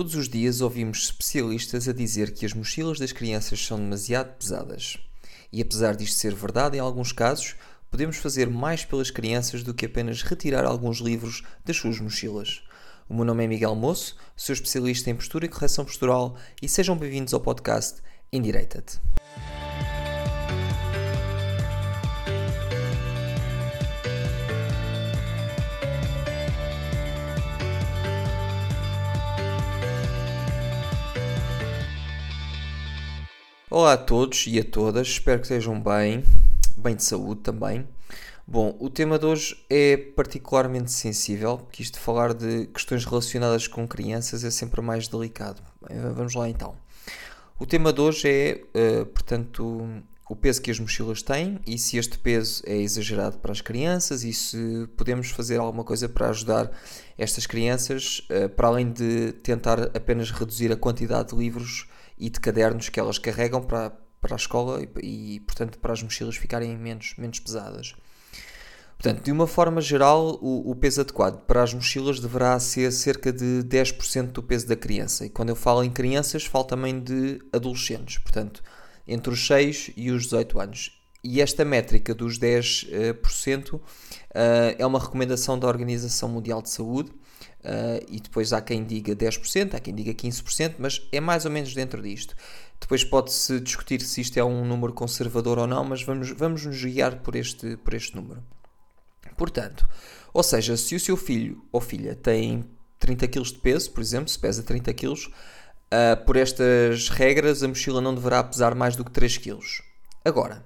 Todos os dias ouvimos especialistas a dizer que as mochilas das crianças são demasiado pesadas. E apesar disto ser verdade em alguns casos, podemos fazer mais pelas crianças do que apenas retirar alguns livros das suas mochilas. O meu nome é Miguel Moço, sou especialista em postura e correção postural e sejam bem-vindos ao podcast Endireita-te. Olá a todos e a todas, espero que estejam bem, bem de saúde também. Bom, o tema de hoje é particularmente sensível, porque isto de falar de questões relacionadas com crianças é sempre mais delicado. Vamos lá então. O tema de hoje é, uh, portanto, o peso que as mochilas têm e se este peso é exagerado para as crianças e se podemos fazer alguma coisa para ajudar estas crianças, uh, para além de tentar apenas reduzir a quantidade de livros e de cadernos que elas carregam para, para a escola e, e, portanto, para as mochilas ficarem menos, menos pesadas. Portanto, de uma forma geral, o, o, peso adequado para as mochilas deverá ser cerca de 10% do peso da criança. E quando eu falo em crianças, falo também de adolescentes, portanto, entre os 6 e os 18 anos. E esta métrica dos 10% uh, é uma recomendação da Organização Mundial de Saúde Uh, e depois há quem diga 10%, há quem diga 15%, mas é mais ou menos dentro disto. Depois pode-se discutir se isto é um número conservador ou não, mas vamos, vamos nos guiar por este, por este número. Portanto, ou seja, se o seu filho ou filha tem 30 kg de peso, por exemplo, se pesa 30 kg, uh, por estas regras a mochila não deverá pesar mais do que 3 kg. Agora,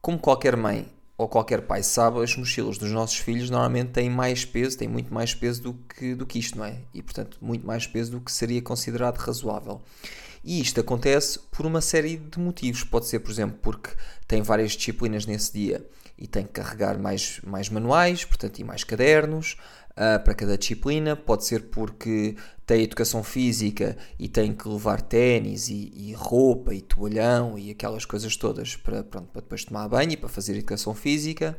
como qualquer mãe ou qualquer pai sabe, as mochilas dos nossos filhos normalmente têm mais peso, têm muito mais peso do que, do que isto, não é? E portanto, muito mais peso do que seria considerado razoável. E isto acontece por uma série de motivos. Pode ser, por exemplo, porque tem várias disciplinas nesse dia e tem que carregar mais, mais manuais, portanto, e mais cadernos uh, para cada disciplina. Pode ser porque tem educação física e tem que levar ténis e, e, roupa e toalhão e aquelas coisas todas para, pronto, para depois tomar banho e para fazer educação física.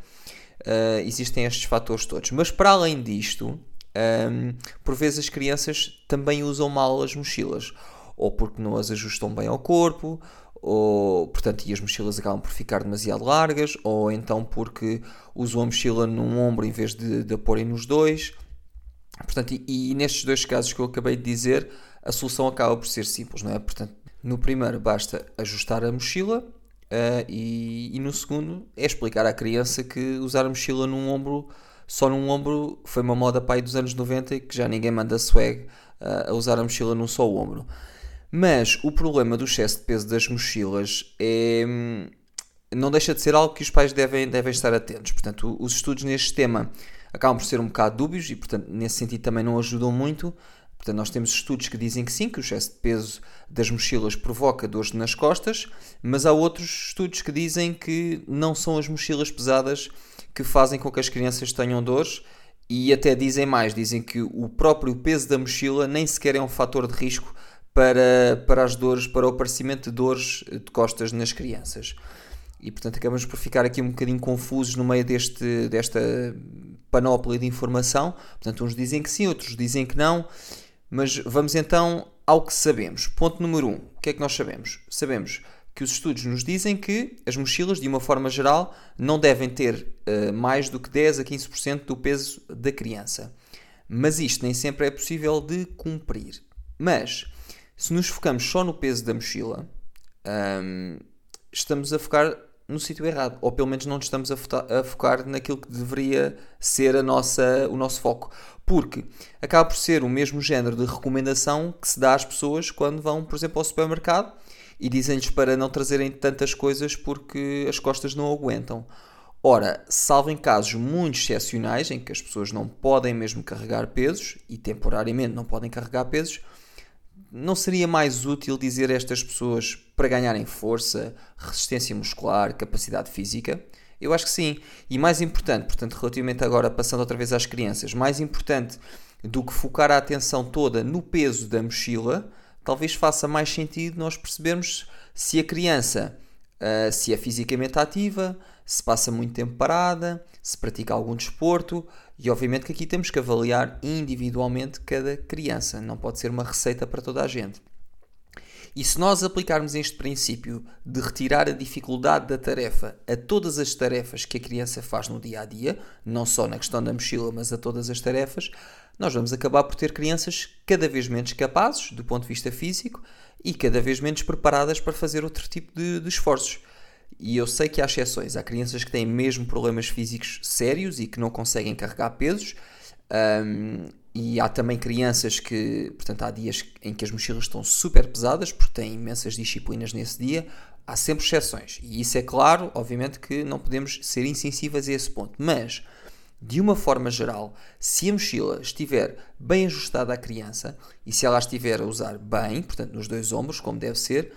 Uh, existem estes fatores todos. Mas para além disto, um, por vezes as crianças também usam mal as mochilas, ou porque não as ajustam bem ao corpo, ou portanto e as mochilas acabam por ficar demasiado largas, ou então porque usam a mochila num ombro em vez de, de a porem nos dois. Portanto, e, e, nestes dois casos que eu acabei de dizer, a solução acaba por ser simples, não é? Portanto, no primeiro basta ajustar a mochila uh, e, e, no segundo é explicar à criança que usar a mochila num ombro, só num ombro, foi uma moda pai dos anos 90 e que já ninguém manda swag uh, a usar a mochila num só ombro. Mas o problema do excesso de peso das mochilas é hum, não deixa de ser algo que os pais devem, devem estar atentos. Portanto, os estudos neste tema acabam por ser um bocado dúbios e, portanto, nesse sentido também não ajudam muito. Portanto, nós temos estudos que dizem que sim, que o excesso de peso das mochilas provoca dores nas costas, mas há outros estudos que dizem que não são as mochilas pesadas que fazem com que as crianças tenham dores e até dizem mais, dizem que o próprio peso da mochila nem sequer é um fator de risco para, para as dores, para o aparecimento de dores de costas nas crianças. E portanto acabamos por ficar aqui um bocadinho confusos no meio deste, desta panóplia de informação. Portanto, uns dizem que sim, outros dizem que não. Mas vamos então ao que sabemos. Ponto número 1. Um, o que é que nós sabemos? Sabemos que os estudos nos dizem que as mochilas, de uma forma geral, não devem ter uh, mais do que 10 a 15% do peso da criança. Mas isto nem sempre é possível de cumprir. Mas se nos focamos só no peso da mochila, um, estamos a focar no sítio errado, ou pelo menos não estamos a, a, focar naquilo que deveria ser a nossa, o nosso foco, porque acaba por ser o mesmo género de recomendação que se dá às pessoas quando vão, por exemplo, ao supermercado e dizem-lhes para não trazerem tantas coisas porque as costas não aguentam. Ora, salvo em casos muito excepcionais em que as pessoas não podem mesmo carregar pesos e temporariamente não podem carregar pesos, não seria mais útil dizer a estas pessoas para ganharem força, resistência muscular, capacidade física? Eu acho que sim. E mais importante, portanto, relativamente agora, passando outra vez às crianças, mais importante do que focar a atenção toda no peso da mochila, talvez faça mais sentido nós percebermos se a criança uh, se é fisicamente ativa, se passa muito tempo parada, se pratica algum desporto E obviamente que aqui temos que avaliar individualmente cada criança, não pode ser uma receita para toda a gente. E se nós aplicarmos este princípio de retirar a dificuldade da tarefa a todas as tarefas que a criança faz no dia a dia, não só na questão da mochila, mas a todas as tarefas, nós vamos acabar por ter crianças cada vez menos capazes, do ponto de vista físico, e cada vez menos preparadas para fazer outro tipo de, de esforços. E eu sei que há exceções. Há crianças que têm mesmo problemas físicos sérios e que não conseguem carregar pesos. Um, e há também crianças que, portanto, há dias em que as mochilas estão super pesadas porque têm imensas disciplinas nesse dia. Há sempre exceções. E isso é claro, obviamente que não podemos ser insensíveis a esse ponto. Mas, de uma forma geral, se a mochila estiver bem ajustada à criança e se ela estiver a usar bem, portanto, nos dois ombros, como deve ser,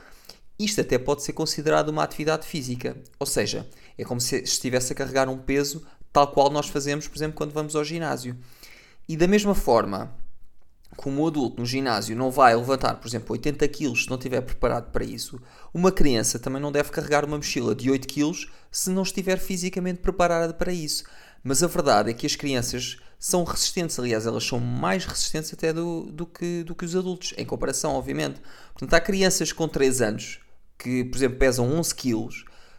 isto até pode ser considerado uma atividade física. Ou seja, é como se estivesse a carregar um peso tal qual nós fazemos, por exemplo, quando vamos ao ginásio. E da mesma forma, como o adulto no ginásio não vai levantar, por exemplo, 80 kg se não estiver preparado para isso, uma criança também não deve carregar uma mochila de 8 kg se não estiver fisicamente preparada para isso. Mas a verdade é que as crianças são resistentes, aliás, elas são mais resistentes até do, do, que, do que os adultos, em comparação, obviamente. Portanto, há crianças com 3 anos que, por exemplo, pesam 11 kg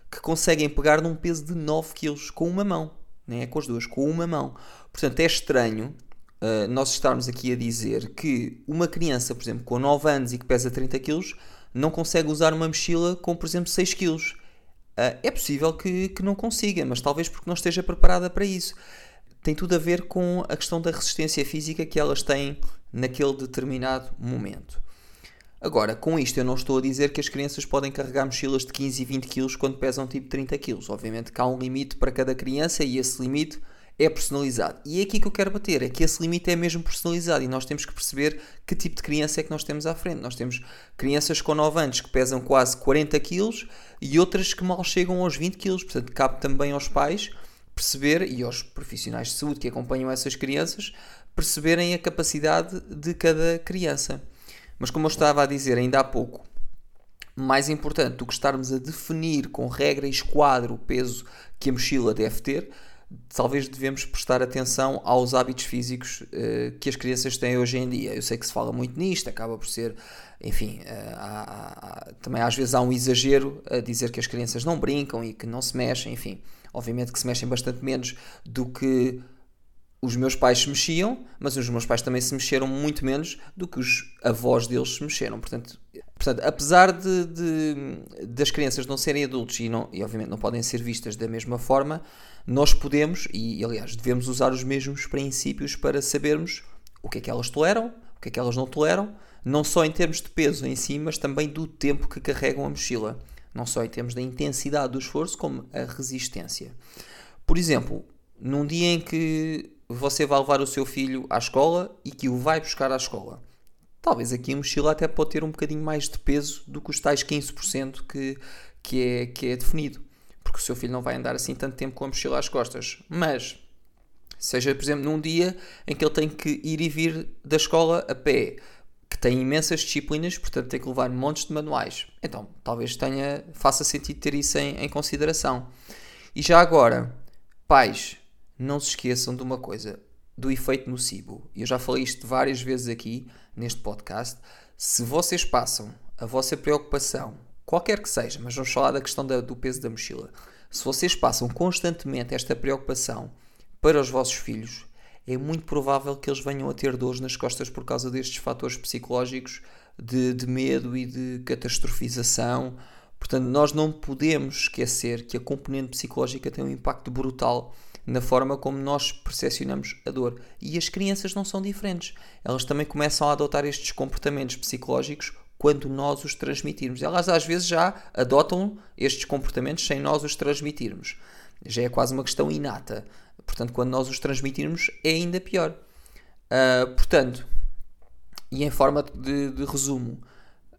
que conseguem pegar num peso de 9 kg com uma mão, nem é com as duas, com uma mão. Portanto, é estranho uh, nós estarmos aqui a dizer que uma criança, por exemplo, com 9 anos e que pesa 30 kg, não consegue usar uma mochila com, por exemplo, 6 kg. Uh, é possível que, que não consiga, mas talvez porque não esteja preparada para isso. Tem tudo a ver com a questão da resistência física que elas têm naquele determinado momento. Agora, com isto eu não estou a dizer que as crianças podem carregar mochilas de 15 e 20 kg quando pesam tipo 30 kg. Obviamente que há um limite para cada criança e esse limite é personalizado. E é aqui que eu quero bater, é que esse limite é mesmo personalizado e nós temos que perceber que tipo de criança é que nós temos à frente. Nós temos crianças com 9 anos que pesam quase 40 kg e outras que mal chegam aos 20 kg. Portanto, cabe também aos pais perceber e aos profissionais de saúde que acompanham essas crianças perceberem a capacidade de cada criança. Mas como eu estava a dizer ainda há pouco, mais importante do que estarmos a definir com regra e esquadro o peso que a mochila deve ter, talvez devemos prestar atenção aos hábitos físicos uh, que as crianças têm hoje em dia. Eu sei que se fala muito nisto, acaba por ser, enfim, uh, há, há, também às vezes há um exagero a dizer que as crianças não brincam e que não se mexem, enfim, obviamente que se mexem bastante menos do que os meus pais se mexiam, mas os meus pais também se mexeram muito menos do que os avós deles se mexeram. Portanto, portanto apesar de, de das crianças não serem adultos e, não, e obviamente não podem ser vistas da mesma forma, nós podemos, e aliás devemos usar os mesmos princípios para sabermos o que é que elas toleram, o que é que elas não toleram, não só em termos de peso em si, mas também do tempo que carregam a mochila. Não só em termos da intensidade do esforço, como a resistência. Por exemplo, num dia em que você vai levar o seu filho à escola e que o vai buscar à escola. Talvez aqui a mochila até pode ter um bocadinho mais de peso do que os tais 15% que, que, é, que é definido. Porque o seu filho não vai andar assim tanto tempo com a mochila às costas. Mas, seja por exemplo num dia em que ele tem que ir e vir da escola a pé, que tem imensas disciplinas, portanto tem que levar montes de manuais. Então, talvez tenha, faça sentido ter isso em, em consideração. E já agora, pais, não se esqueçam de uma coisa, do efeito nocivo. Eu já falei isto várias vezes aqui neste podcast. Se vocês passam a vossa preocupação, qualquer que seja, mas vamos falar da questão da, do peso da mochila. Se vocês passam constantemente esta preocupação para os vossos filhos, é muito provável que eles venham a ter dores nas costas por causa destes fatores psicológicos de, de medo e de catastrofização. Portanto, nós não podemos esquecer que a componente psicológica tem um impacto brutal na forma como nós percepcionamos a dor. E as crianças não são diferentes. Elas também começam a adotar estes comportamentos psicológicos quando nós os transmitirmos. Elas às vezes já adotam estes comportamentos sem nós os transmitirmos. Já é quase uma questão inata. Portanto, quando nós os transmitirmos, é ainda pior. Uh, portanto, e em forma de, de resumo,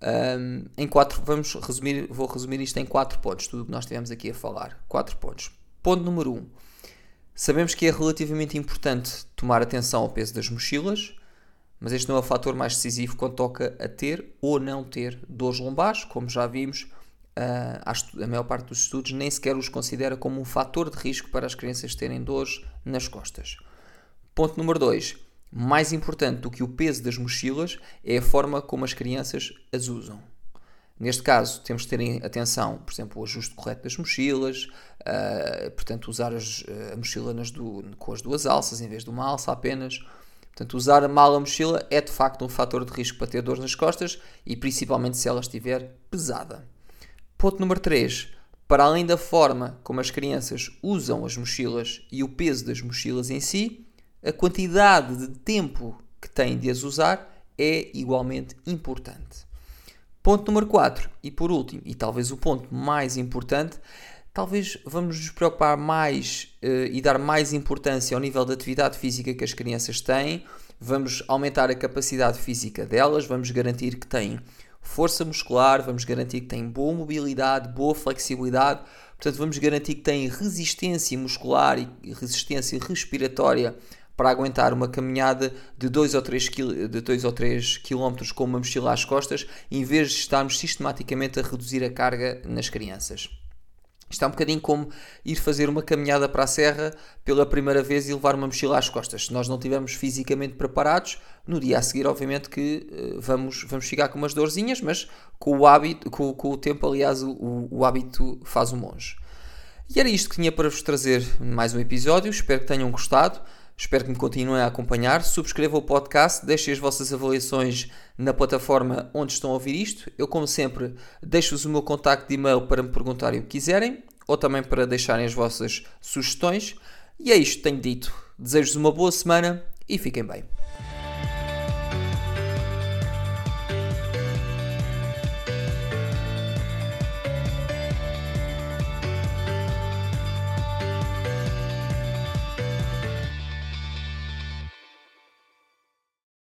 um, em quatro, vamos resumir, vou resumir isto em quatro pontos, tudo o que nós tivemos aqui a falar. Quatro pontos. Ponto número um, Sabemos que é relativamente importante tomar atenção ao peso das mochilas, mas este não é o fator mais decisivo quando toca a ter ou não ter dores lombares, como já vimos, ah, a maior parte dos estudos nem sequer os considera como um fator de risco para as crianças terem dores nas costas. Ponto número 2. Mais importante do que o peso das mochilas é a forma como as crianças as usam. Neste caso, temos de ter atenção, por exemplo, o ajuste correto das mochilas, uh, portanto, usar as, a mochila nas do, com as duas alças em vez de uma alça apenas. Portanto, usar mal a mochila é de facto um fator de risco para ter dor nas costas e principalmente se ela estiver pesada. Ponto número 3. Para além da forma como as crianças usam as mochilas e o peso das mochilas em si, a quantidade de tempo que têm de as usar é igualmente importante. Ponto número 4, e por último, e talvez o ponto mais importante, talvez vamos nos preocupar mais uh, e dar mais importância ao nível de atividade física que as crianças têm, vamos aumentar a capacidade física delas, vamos garantir que têm força muscular, vamos garantir que têm boa mobilidade, boa flexibilidade, portanto, vamos garantir que têm resistência muscular e resistência respiratória para aguentar uma caminhada de 2 ou 3 de 2 ou 3 km com uma mochila às costas, em vez de estarmos sistematicamente a reduzir a carga nas crianças. Isto é um bocadinho como ir fazer uma caminhada para a serra pela primeira vez e levar uma mochila às costas. Se nós não estivermos fisicamente preparados, no dia a seguir, obviamente, que uh, vamos, vamos ficar com umas dorzinhas, mas com o hábito, com, com o tempo, aliás, o, o hábito faz o monge. E era isto que tinha para vos trazer mais um episódio. Espero que tenham gostado. Espero que me continuem a acompanhar. Subscrevam o podcast, deixem as vossas avaliações na plataforma onde estão a ouvir isto. Eu, como sempre, deixo-vos o meu contacto de e-mail para me perguntarem o que quiserem ou também para deixarem as vossas sugestões. E é isto que tenho dito. Desejo-vos uma boa semana e fiquem bem.